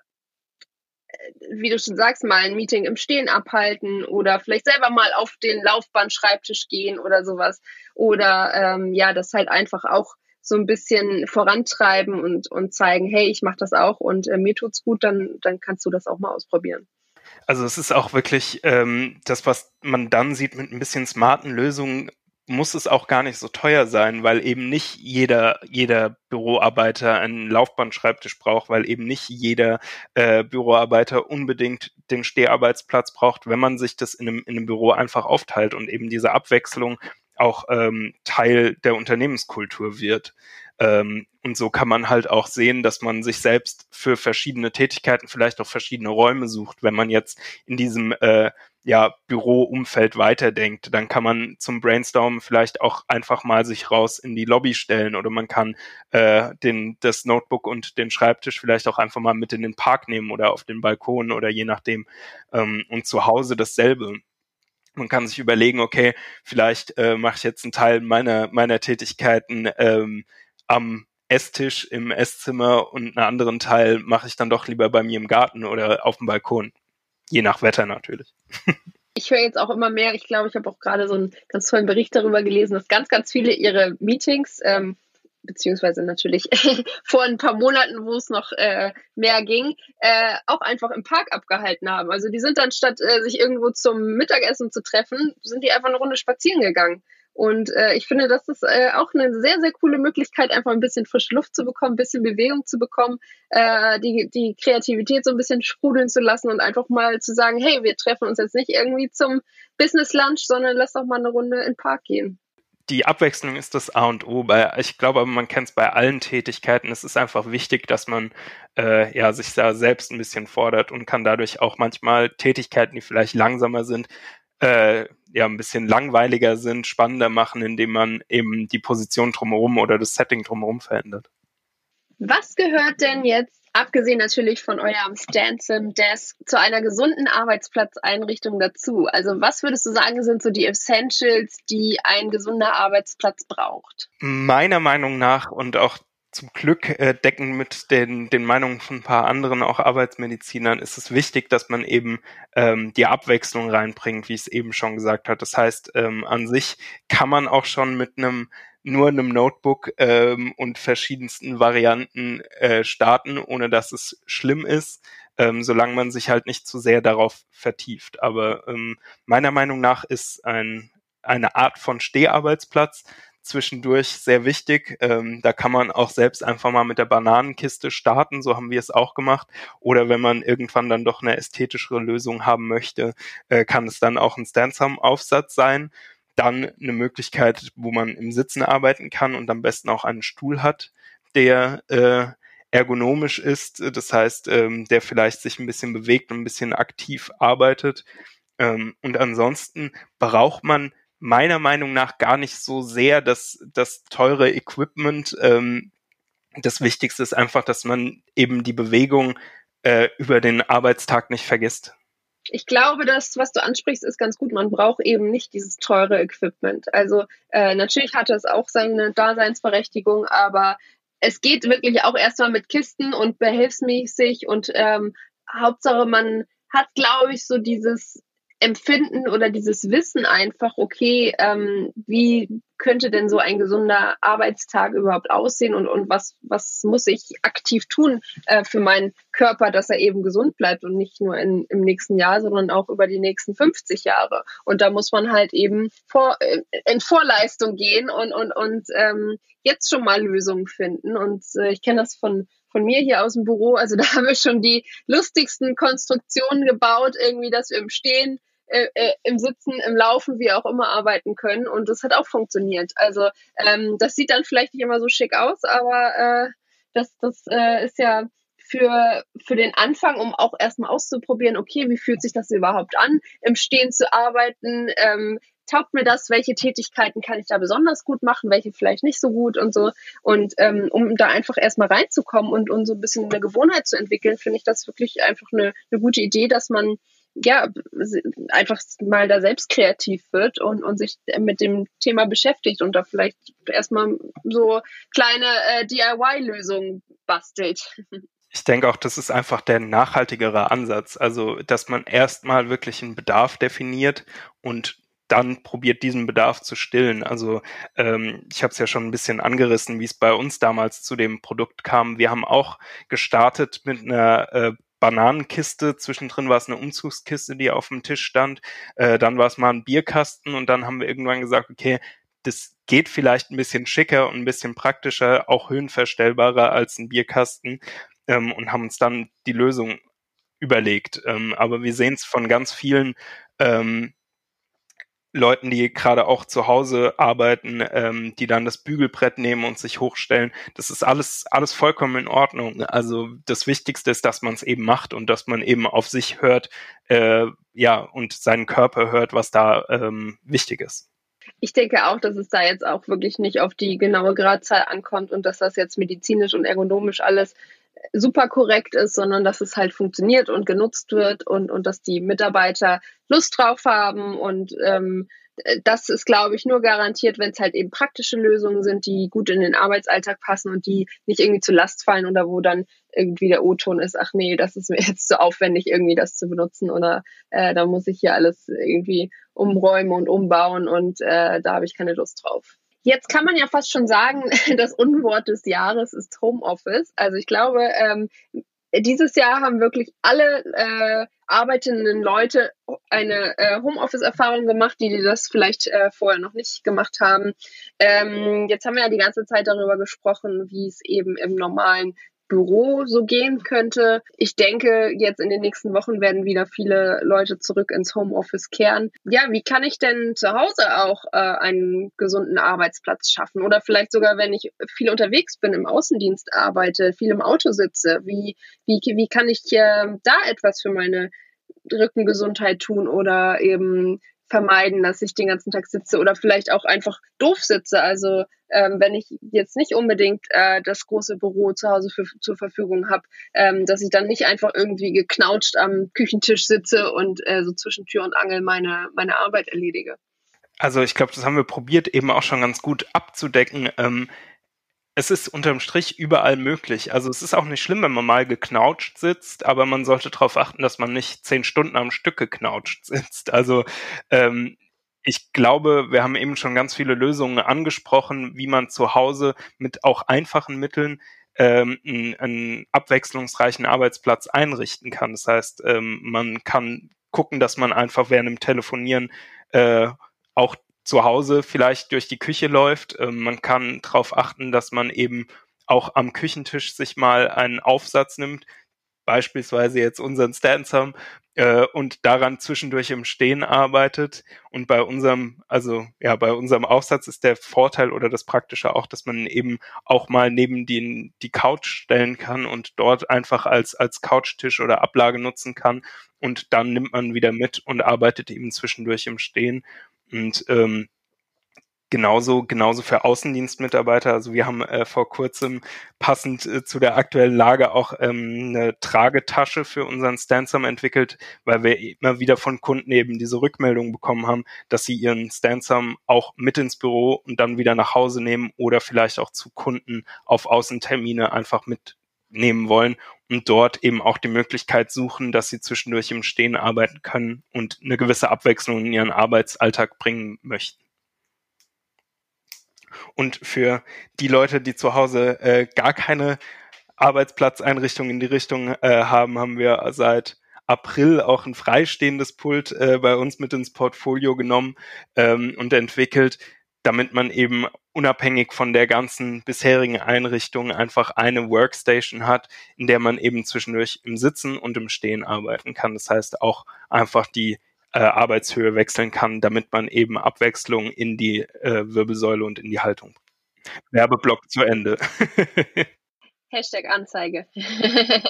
wie du schon sagst, mal ein Meeting im Stehen abhalten oder vielleicht selber mal auf den Laufbandschreibtisch gehen oder sowas. Oder ähm, ja, das halt einfach auch so ein bisschen vorantreiben und, und zeigen, hey, ich mache das auch und äh, mir tut's gut, dann, dann kannst du das auch mal ausprobieren.
Also es ist auch wirklich ähm, das, was man dann sieht mit ein bisschen smarten Lösungen, muss es auch gar nicht so teuer sein, weil eben nicht jeder, jeder Büroarbeiter einen Laufbandschreibtisch braucht, weil eben nicht jeder äh, Büroarbeiter unbedingt den Steharbeitsplatz braucht, wenn man sich das in einem, in einem Büro einfach aufteilt und eben diese Abwechslung auch ähm, Teil der Unternehmenskultur wird. Ähm, und so kann man halt auch sehen, dass man sich selbst für verschiedene Tätigkeiten vielleicht auch verschiedene Räume sucht. Wenn man jetzt in diesem äh, ja, Büroumfeld weiterdenkt, dann kann man zum Brainstormen vielleicht auch einfach mal sich raus in die Lobby stellen oder man kann äh, den, das Notebook und den Schreibtisch vielleicht auch einfach mal mit in den Park nehmen oder auf den Balkon oder je nachdem. Ähm, und zu Hause dasselbe. Man kann sich überlegen, okay, vielleicht äh, mache ich jetzt einen Teil meiner, meiner Tätigkeiten ähm, am Esstisch im Esszimmer und einen anderen Teil mache ich dann doch lieber bei mir im Garten oder auf dem Balkon. Je nach Wetter natürlich.
Ich höre jetzt auch immer mehr, ich glaube, ich habe auch gerade so einen ganz tollen Bericht darüber gelesen, dass ganz, ganz viele ihre Meetings, ähm, beziehungsweise natürlich vor ein paar Monaten, wo es noch äh, mehr ging, äh, auch einfach im Park abgehalten haben. Also die sind dann statt äh, sich irgendwo zum Mittagessen zu treffen, sind die einfach eine Runde spazieren gegangen. Und äh, ich finde, das ist äh, auch eine sehr, sehr coole Möglichkeit, einfach ein bisschen frische Luft zu bekommen, ein bisschen Bewegung zu bekommen, äh, die, die Kreativität so ein bisschen sprudeln zu lassen und einfach mal zu sagen, hey, wir treffen uns jetzt nicht irgendwie zum Business Lunch, sondern lass doch mal eine Runde in den Park gehen
die Abwechslung ist das A und O. Bei, ich glaube, man kennt es bei allen Tätigkeiten. Es ist einfach wichtig, dass man äh, ja sich da selbst ein bisschen fordert und kann dadurch auch manchmal Tätigkeiten, die vielleicht langsamer sind, äh, ja ein bisschen langweiliger sind, spannender machen, indem man eben die Position drumherum oder das Setting drumherum verändert.
Was gehört denn jetzt, abgesehen natürlich von eurem Stansom Desk, zu einer gesunden Arbeitsplatzeinrichtung dazu? Also was würdest du sagen, sind so die Essentials, die ein gesunder Arbeitsplatz braucht?
Meiner Meinung nach und auch zum Glück äh, decken mit den, den Meinungen von ein paar anderen auch Arbeitsmedizinern ist es wichtig, dass man eben ähm, die Abwechslung reinbringt, wie ich es eben schon gesagt habe. Das heißt, ähm, an sich kann man auch schon mit einem nur einem Notebook ähm, und verschiedensten Varianten äh, starten, ohne dass es schlimm ist, ähm, solange man sich halt nicht zu sehr darauf vertieft. Aber ähm, meiner Meinung nach ist ein, eine Art von Steharbeitsplatz zwischendurch sehr wichtig. Ähm, da kann man auch selbst einfach mal mit der Bananenkiste starten, so haben wir es auch gemacht. Oder wenn man irgendwann dann doch eine ästhetischere Lösung haben möchte, äh, kann es dann auch ein Stansom-Aufsatz sein. Dann eine Möglichkeit, wo man im Sitzen arbeiten kann und am besten auch einen Stuhl hat, der äh, ergonomisch ist, das heißt, ähm, der vielleicht sich ein bisschen bewegt und ein bisschen aktiv arbeitet. Ähm, und ansonsten braucht man meiner Meinung nach gar nicht so sehr das, das teure Equipment. Ähm, das Wichtigste ist einfach, dass man eben die Bewegung äh, über den Arbeitstag nicht vergisst.
Ich glaube, das, was du ansprichst, ist ganz gut. Man braucht eben nicht dieses teure Equipment. Also äh, natürlich hat es auch seine Daseinsberechtigung, aber es geht wirklich auch erstmal mit Kisten und behelfsmäßig und ähm, Hauptsache man hat, glaube ich, so dieses Empfinden oder dieses Wissen einfach, okay, ähm, wie könnte denn so ein gesunder Arbeitstag überhaupt aussehen und, und was, was muss ich aktiv tun äh, für meinen Körper, dass er eben gesund bleibt und nicht nur in, im nächsten Jahr, sondern auch über die nächsten 50 Jahre. Und da muss man halt eben vor, äh, in Vorleistung gehen und, und, und ähm, jetzt schon mal Lösungen finden. Und äh, ich kenne das von von mir hier aus dem Büro. Also da haben wir schon die lustigsten Konstruktionen gebaut, irgendwie, dass wir im Stehen, äh, äh, im Sitzen, im Laufen, wie auch immer arbeiten können. Und das hat auch funktioniert. Also ähm, das sieht dann vielleicht nicht immer so schick aus, aber äh, das, das äh, ist ja für, für den Anfang, um auch erstmal auszuprobieren, okay, wie fühlt sich das überhaupt an, im Stehen zu arbeiten, ähm, taugt mir das, welche Tätigkeiten kann ich da besonders gut machen, welche vielleicht nicht so gut und so. Und ähm, um da einfach erstmal reinzukommen und, und so ein bisschen eine Gewohnheit zu entwickeln, finde ich das wirklich einfach eine, eine gute Idee, dass man ja einfach mal da selbst kreativ wird und, und sich mit dem Thema beschäftigt und da vielleicht erstmal so kleine äh, DIY-Lösungen bastelt.
Ich denke auch, das ist einfach der nachhaltigere Ansatz. Also, dass man erstmal wirklich einen Bedarf definiert und dann probiert diesen Bedarf zu stillen. Also ähm, ich habe es ja schon ein bisschen angerissen, wie es bei uns damals zu dem Produkt kam. Wir haben auch gestartet mit einer äh, Bananenkiste, zwischendrin war es eine Umzugskiste, die auf dem Tisch stand, äh, dann war es mal ein Bierkasten und dann haben wir irgendwann gesagt, okay, das geht vielleicht ein bisschen schicker und ein bisschen praktischer, auch höhenverstellbarer als ein Bierkasten ähm, und haben uns dann die Lösung überlegt. Ähm, aber wir sehen es von ganz vielen ähm, Leuten, die gerade auch zu Hause arbeiten, ähm, die dann das Bügelbrett nehmen und sich hochstellen. Das ist alles, alles vollkommen in Ordnung. Also das Wichtigste ist, dass man es eben macht und dass man eben auf sich hört, äh, ja, und seinen Körper hört, was da ähm, wichtig ist.
Ich denke auch, dass es da jetzt auch wirklich nicht auf die genaue Gradzahl ankommt und dass das jetzt medizinisch und ergonomisch alles super korrekt ist, sondern dass es halt funktioniert und genutzt wird und, und dass die Mitarbeiter Lust drauf haben und ähm, das ist, glaube ich, nur garantiert, wenn es halt eben praktische Lösungen sind, die gut in den Arbeitsalltag passen und die nicht irgendwie zu Last fallen oder wo dann irgendwie der O-Ton ist, ach nee, das ist mir jetzt zu aufwendig, irgendwie das zu benutzen oder äh, da muss ich hier alles irgendwie umräumen und umbauen und äh, da habe ich keine Lust drauf. Jetzt kann man ja fast schon sagen, das Unwort des Jahres ist Homeoffice. Also ich glaube, ähm, dieses Jahr haben wirklich alle äh, arbeitenden Leute eine äh, Homeoffice-Erfahrung gemacht, die, die das vielleicht äh, vorher noch nicht gemacht haben. Ähm, jetzt haben wir ja die ganze Zeit darüber gesprochen, wie es eben im normalen Büro so gehen könnte. Ich denke, jetzt in den nächsten Wochen werden wieder viele Leute zurück ins Homeoffice kehren. Ja, wie kann ich denn zu Hause auch äh, einen gesunden Arbeitsplatz schaffen? Oder vielleicht sogar, wenn ich viel unterwegs bin, im Außendienst arbeite, viel im Auto sitze, wie, wie, wie kann ich äh, da etwas für meine Rückengesundheit tun oder eben vermeiden, dass ich den ganzen Tag sitze oder vielleicht auch einfach doof sitze. Also ähm, wenn ich jetzt nicht unbedingt äh, das große Büro zu Hause für, zur Verfügung habe, ähm, dass ich dann nicht einfach irgendwie geknautscht am Küchentisch sitze und äh, so zwischen Tür und Angel meine, meine Arbeit erledige.
Also ich glaube, das haben wir probiert eben auch schon ganz gut abzudecken. Ähm, es ist unterm Strich überall möglich. Also es ist auch nicht schlimm, wenn man mal geknautscht sitzt, aber man sollte darauf achten, dass man nicht zehn Stunden am Stück geknautscht sitzt. Also ähm, ich glaube, wir haben eben schon ganz viele Lösungen angesprochen, wie man zu Hause mit auch einfachen Mitteln ähm, einen, abwechslungsreichen Arbeitsplatz einrichten kann. Das heißt, ähm, man kann gucken, dass man einfach während dem Telefonieren äh, auch zu Hause vielleicht durch die Küche läuft. Ähm, man kann darauf achten, dass man eben auch am Küchentisch sich mal einen Aufsatz nimmt, beispielsweise jetzt unseren Stansom äh, und daran zwischendurch im Stehen arbeitet. Und bei unserem, also ja, bei unserem Aufsatz ist der Vorteil oder das Praktische auch, dass man eben auch mal neben den, die Couch stellen kann und dort einfach als, als Couchtisch oder Ablage nutzen kann. Und dann nimmt man wieder mit und arbeitet eben zwischendurch im Stehen. Und ähm, Genauso, genauso für Außendienstmitarbeiter. Also wir haben äh, vor kurzem passend äh, zu der aktuellen Lage auch ähm, eine Tragetasche für unseren Stansom entwickelt, weil wir immer wieder von Kunden eben diese Rückmeldung bekommen haben, dass sie ihren Stansom auch mit ins Büro und dann wieder nach Hause nehmen oder vielleicht auch zu Kunden auf Außentermine einfach mitnehmen wollen und dort eben auch die Möglichkeit suchen, dass sie zwischendurch im Stehen arbeiten können und eine gewisse Abwechslung in ihren Arbeitsalltag bringen möchten. Und für die Leute, die zu Hause äh, gar keine Arbeitsplatzeinrichtung in die Richtung äh, haben, haben wir seit April auch ein freistehendes Pult äh, bei uns mit ins Portfolio genommen ähm, und entwickelt, damit man eben unabhängig von der ganzen bisherigen Einrichtung einfach eine Workstation hat, in der man eben zwischendurch im Sitzen und im Stehen arbeiten kann. Das heißt auch einfach die äh, Arbeitshöhe wechseln kann, damit man eben Abwechslung in die äh, Wirbelsäule und in die Haltung. Werbeblock zu Ende.
Hashtag Anzeige.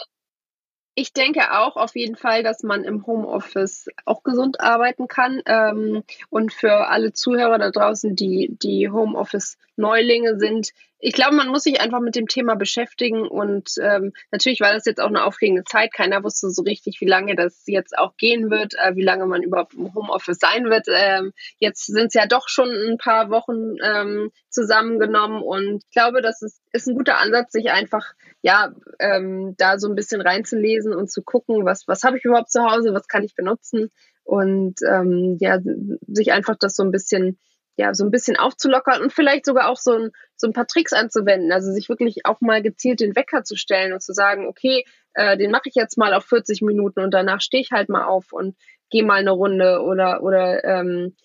ich denke auch auf jeden Fall, dass man im Homeoffice auch gesund arbeiten kann. Ähm, und für alle Zuhörer da draußen, die, die Homeoffice-Neulinge sind, ich glaube, man muss sich einfach mit dem Thema beschäftigen und ähm, natürlich war das jetzt auch eine aufregende Zeit. Keiner wusste so richtig, wie lange das jetzt auch gehen wird, äh, wie lange man überhaupt im Homeoffice sein wird. Ähm, jetzt sind es ja doch schon ein paar Wochen ähm, zusammengenommen und ich glaube, das ist, ist ein guter Ansatz, sich einfach ja ähm, da so ein bisschen reinzulesen und zu gucken, was was habe ich überhaupt zu Hause, was kann ich benutzen und ähm, ja sich einfach das so ein bisschen ja, so ein bisschen aufzulockern und vielleicht sogar auch so ein, so ein paar Tricks anzuwenden. Also sich wirklich auch mal gezielt den Wecker zu stellen und zu sagen, okay, äh, den mache ich jetzt mal auf 40 Minuten und danach stehe ich halt mal auf und gehe mal eine Runde oder, oder ähm,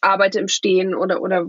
arbeite im Stehen oder oder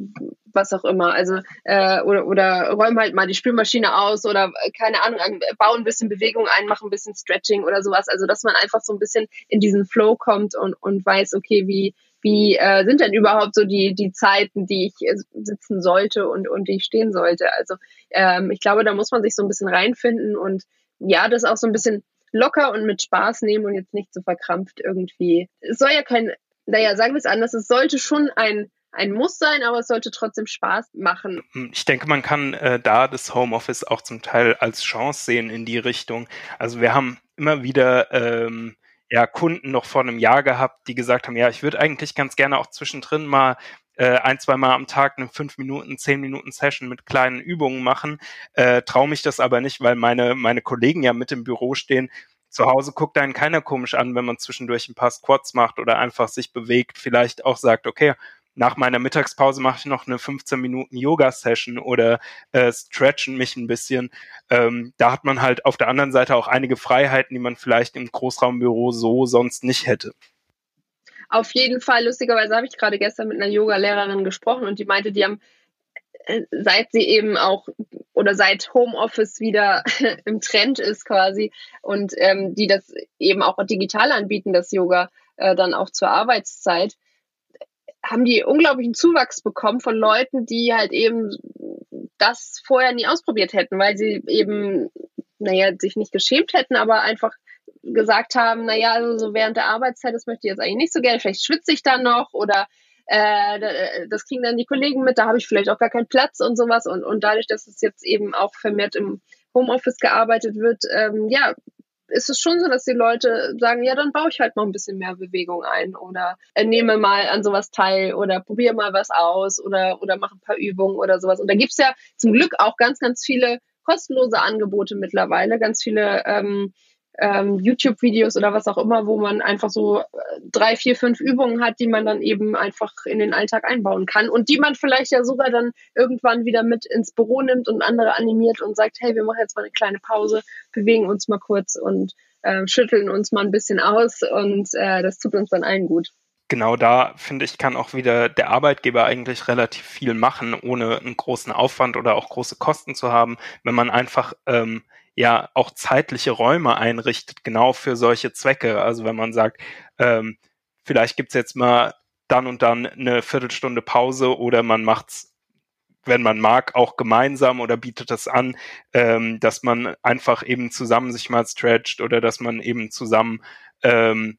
was auch immer. Also äh, oder oder räume halt mal die Spülmaschine aus oder äh, keine Ahnung, baue ein bisschen Bewegung ein, mache ein bisschen Stretching oder sowas. Also dass man einfach so ein bisschen in diesen Flow kommt und und weiß, okay, wie wie äh, sind denn überhaupt so die, die Zeiten, die ich äh, sitzen sollte und, und die ich stehen sollte. Also ähm, ich glaube, da muss man sich so ein bisschen reinfinden und ja, das auch so ein bisschen locker und mit Spaß nehmen und jetzt nicht so verkrampft irgendwie. Es soll ja kein, naja, sagen wir es anders, es sollte schon ein ein Muss sein, aber es sollte trotzdem Spaß machen.
Ich denke, man kann äh, da das Homeoffice auch zum Teil als Chance sehen in die Richtung. Also wir haben immer wieder ähm, ja, Kunden noch vor einem Jahr gehabt, die gesagt haben, ja, ich würde eigentlich ganz gerne auch zwischendrin mal äh, ein, zwei Mal am Tag eine fünf Minuten, zehn Minuten Session mit kleinen Übungen machen, äh, traue mich das aber nicht, weil meine, meine Kollegen ja mit im Büro stehen. Zu Hause guckt einen keiner komisch an, wenn man zwischendurch ein paar Squats macht oder einfach sich bewegt, vielleicht auch sagt, okay, nach meiner Mittagspause mache ich noch eine 15 Minuten Yoga-Session oder äh, stretchen mich ein bisschen. Ähm, da hat man halt auf der anderen Seite auch einige Freiheiten, die man vielleicht im Großraumbüro so sonst nicht hätte.
Auf jeden Fall, lustigerweise habe ich gerade gestern mit einer Yoga-Lehrerin gesprochen und die meinte, die haben äh, seit sie eben auch oder seit Homeoffice wieder im Trend ist quasi und ähm, die das eben auch digital anbieten, das Yoga äh, dann auch zur Arbeitszeit, haben die unglaublichen Zuwachs bekommen von Leuten, die halt eben das vorher nie ausprobiert hätten, weil sie eben, naja, sich nicht geschämt hätten, aber einfach gesagt haben, naja, also so während der Arbeitszeit, das möchte ich jetzt eigentlich nicht so gerne, vielleicht schwitze ich dann noch oder äh, das kriegen dann die Kollegen mit, da habe ich vielleicht auch gar keinen Platz und sowas. Und, und dadurch, dass es jetzt eben auch vermehrt im Homeoffice gearbeitet wird, ähm, ja, ist es schon so, dass die Leute sagen, ja, dann baue ich halt mal ein bisschen mehr Bewegung ein oder äh, nehme mal an sowas teil oder probiere mal was aus oder, oder mache ein paar Übungen oder sowas. Und da gibt's ja zum Glück auch ganz, ganz viele kostenlose Angebote mittlerweile, ganz viele ähm, ähm, YouTube-Videos oder was auch immer, wo man einfach so äh, drei, vier, fünf Übungen hat, die man dann eben einfach in den Alltag einbauen kann und die man vielleicht ja sogar dann irgendwann wieder mit ins Büro nimmt und andere animiert und sagt, hey, wir machen jetzt mal eine kleine Pause, bewegen uns mal kurz und äh, schütteln uns mal ein bisschen aus und äh, das tut uns dann allen gut.
Genau da, finde ich, kann auch wieder der Arbeitgeber eigentlich relativ viel machen, ohne einen großen Aufwand oder auch große Kosten zu haben, wenn man einfach ähm, ja auch zeitliche Räume einrichtet, genau für solche Zwecke. Also wenn man sagt, ähm, vielleicht gibt's jetzt mal dann und dann eine Viertelstunde Pause oder man macht's wenn man mag, auch gemeinsam oder bietet das an, ähm, dass man einfach eben zusammen sich mal stretcht oder dass man eben zusammen ähm,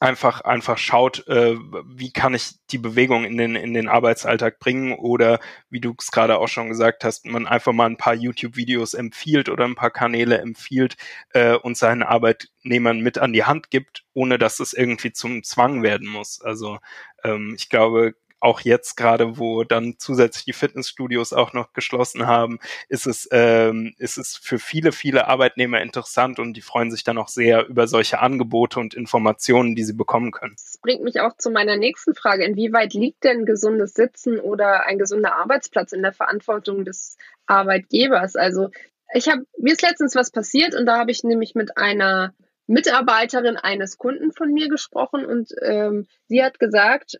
einfach einfach schaut, äh, wie kann ich die Bewegung in den in den Arbeitsalltag bringen oder wie du es gerade auch schon gesagt hast, man einfach mal ein paar YouTube-Videos empfiehlt oder ein paar Kanäle empfiehlt äh, und seinen Arbeitnehmern mit an die Hand gibt, ohne dass es irgendwie zum Zwang werden muss. Also ähm, ich glaube, auch jetzt gerade, wo dann zusätzlich die Fitnessstudios auch noch geschlossen haben, ist es, ähm, ist es für viele, viele Arbeitnehmer interessant und die freuen sich dann auch sehr über solche Angebote und Informationen, die sie bekommen können.
Das bringt mich auch zu meiner nächsten Frage. Inwieweit liegt denn gesundes Sitzen oder ein gesunder Arbeitsplatz in der Verantwortung des Arbeitgebers? Also ich habe, mir ist letztens was passiert und da habe ich nämlich mit einer Mitarbeiterin eines Kunden von mir gesprochen und ähm, sie hat gesagt,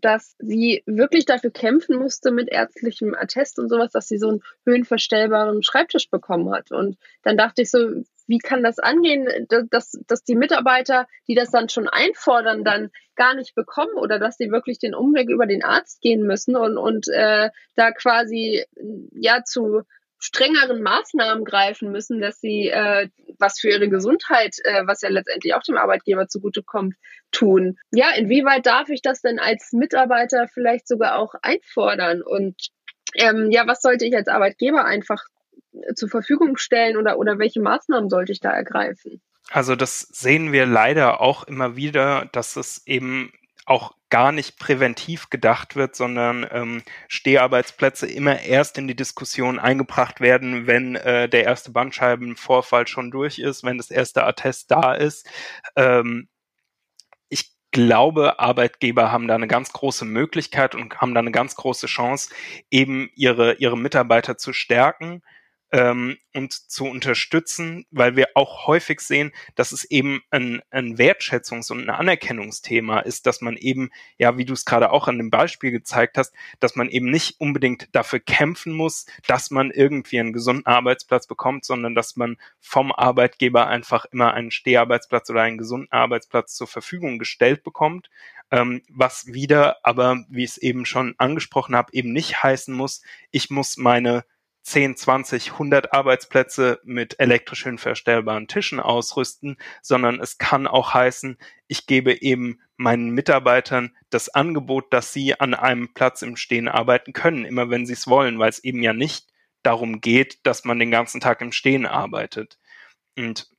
dass sie wirklich dafür kämpfen musste mit ärztlichem Attest und sowas, dass sie so einen höhenverstellbaren Schreibtisch bekommen hat. Und dann dachte ich so, wie kann das angehen, dass, dass die Mitarbeiter, die das dann schon einfordern, dann gar nicht bekommen oder dass sie wirklich den Umweg über den Arzt gehen müssen und, und äh, da quasi ja zu strengeren Maßnahmen greifen müssen, dass sie äh, was für ihre Gesundheit, äh, was ja letztendlich auch dem Arbeitgeber zugutekommt, tun. Ja, inwieweit darf ich das denn als Mitarbeiter vielleicht sogar auch einfordern? Und ähm, ja, was sollte ich als Arbeitgeber einfach zur Verfügung stellen oder, oder welche Maßnahmen sollte ich da ergreifen?
Also das sehen wir leider auch immer wieder, dass es eben auch gar nicht präventiv gedacht wird, sondern ähm, Steharbeitsplätze immer erst in die Diskussion eingebracht werden, wenn äh, der erste Bandscheibenvorfall schon durch ist, wenn das erste Attest da ist. Ähm, ich glaube, Arbeitgeber haben da eine ganz große Möglichkeit und haben da eine ganz große Chance, eben ihre, ihre Mitarbeiter zu stärken ähm, und zu unterstützen, weil wir auch häufig sehen, dass es eben ein, ein Wertschätzungs- und ein Anerkennungsthema ist, dass man eben, ja, wie du es gerade auch an dem Beispiel gezeigt hast, dass man eben nicht unbedingt dafür kämpfen muss, dass man irgendwie einen gesunden Arbeitsplatz bekommt, sondern dass man vom Arbeitgeber einfach immer einen Steharbeitsplatz oder einen gesunden Arbeitsplatz zur Verfügung gestellt bekommt. Ähm, was wieder aber, wie ich es eben schon angesprochen habe, eben nicht heißen muss, ich muss meine 10, 20, 100 Arbeitsplätze mit elektrisch verstellbaren Tischen ausrüsten, sondern es kann auch heißen, ich gebe eben meinen Mitarbeitern das Angebot, dass sie an einem Platz im Stehen arbeiten können, immer wenn sie es wollen, weil es eben ja nicht darum geht, dass man den ganzen Tag im Stehen arbeitet. Und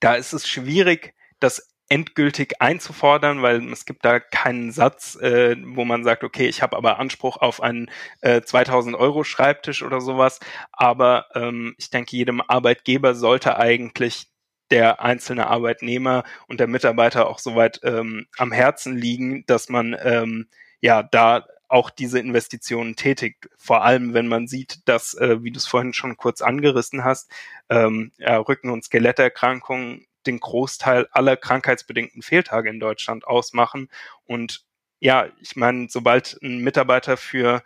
da ist es schwierig, das endgültig einzufordern, weil es gibt da keinen Satz, äh, wo man sagt, okay, ich habe aber Anspruch auf einen äh, 2000 Euro Schreibtisch oder sowas. Aber ähm, ich denke, jedem Arbeitgeber sollte eigentlich der einzelne Arbeitnehmer und der Mitarbeiter auch soweit ähm, am Herzen liegen, dass man ähm, ja da auch diese Investitionen tätigt. Vor allem, wenn man sieht, dass, äh, wie du es vorhin schon kurz angerissen hast, ähm, ja, Rücken- und Skeletterkrankungen den Großteil aller krankheitsbedingten Fehltage in Deutschland ausmachen. Und ja, ich meine, sobald ein Mitarbeiter für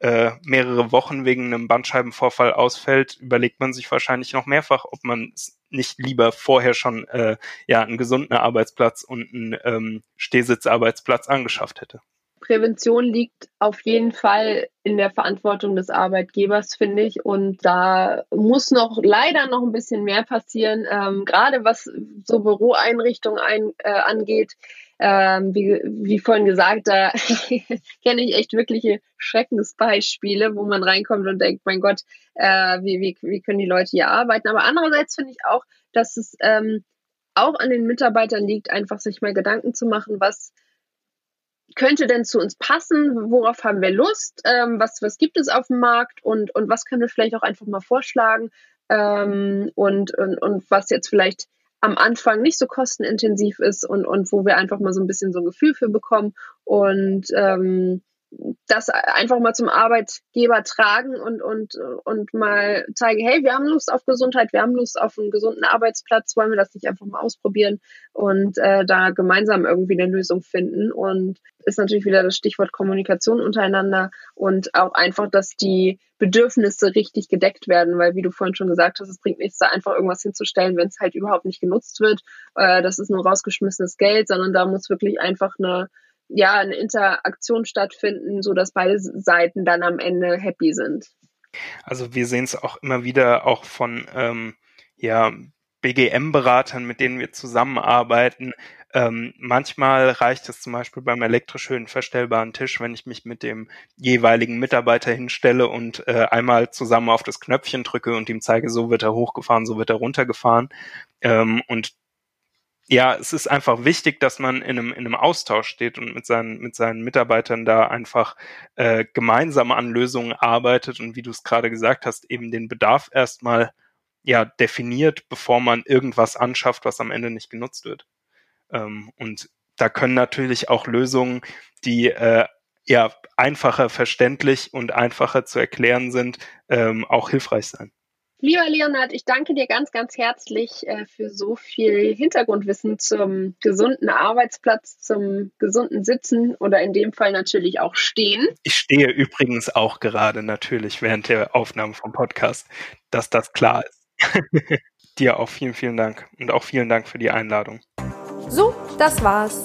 äh, mehrere Wochen wegen einem Bandscheibenvorfall ausfällt, überlegt man sich wahrscheinlich noch mehrfach, ob man nicht lieber vorher schon äh, ja einen gesunden Arbeitsplatz und einen ähm, Stehsitzarbeitsplatz angeschafft hätte.
Prävention liegt auf jeden Fall in der Verantwortung des Arbeitgebers, finde ich. Und da muss noch leider noch ein bisschen mehr passieren, ähm, gerade was so Büroeinrichtungen ein, äh, angeht. Ähm, wie, wie vorhin gesagt, da kenne ich echt wirkliche Schreckensbeispiele, wo man reinkommt und denkt, mein Gott, äh, wie, wie, wie können die Leute hier arbeiten? Aber andererseits finde ich auch, dass es ähm, auch an den Mitarbeitern liegt, einfach sich mal Gedanken zu machen, was könnte denn zu uns passen? Worauf haben wir Lust? Ähm, was, was gibt es auf dem Markt? Und, und was können wir vielleicht auch einfach mal vorschlagen? Ähm, und, und, und was jetzt vielleicht am Anfang nicht so kostenintensiv ist und, und wo wir einfach mal so ein bisschen so ein Gefühl für bekommen. Und ähm, das einfach mal zum Arbeitgeber tragen und, und, und mal zeigen, hey, wir haben Lust auf Gesundheit, wir haben Lust auf einen gesunden Arbeitsplatz, wollen wir das nicht einfach mal ausprobieren und äh, da gemeinsam irgendwie eine Lösung finden. Und ist natürlich wieder das Stichwort Kommunikation untereinander und auch einfach, dass die Bedürfnisse richtig gedeckt werden, weil wie du vorhin schon gesagt hast, es bringt nichts, da einfach irgendwas hinzustellen, wenn es halt überhaupt nicht genutzt wird. Äh, das ist nur rausgeschmissenes Geld, sondern da muss wirklich einfach eine ja, eine Interaktion stattfinden, so dass beide Seiten dann am Ende happy sind.
Also wir sehen es auch immer wieder auch von ähm, ja, BGM-Beratern, mit denen wir zusammenarbeiten. Ähm, manchmal reicht es zum Beispiel beim elektrisch höhenverstellbaren Tisch, wenn ich mich mit dem jeweiligen Mitarbeiter hinstelle und äh, einmal zusammen auf das Knöpfchen drücke und ihm zeige, so wird er hochgefahren, so wird er runtergefahren. Ähm, und ja, es ist einfach wichtig, dass man in einem, in einem Austausch steht und mit seinen, mit seinen Mitarbeitern da einfach äh, gemeinsam an Lösungen arbeitet und wie du es gerade gesagt hast, eben den Bedarf erstmal ja definiert, bevor man irgendwas anschafft, was am Ende nicht genutzt wird. Ähm, und da können natürlich auch Lösungen, die äh, ja einfacher verständlich und einfacher zu erklären sind, ähm, auch hilfreich sein.
Lieber Leonard, ich danke dir ganz, ganz herzlich äh, für so viel Hintergrundwissen zum gesunden Arbeitsplatz, zum gesunden Sitzen oder in dem Fall natürlich auch Stehen.
Ich stehe übrigens auch gerade natürlich während der Aufnahme vom Podcast, dass das klar ist. dir auch vielen, vielen Dank und auch vielen Dank für die Einladung.
So, das war's.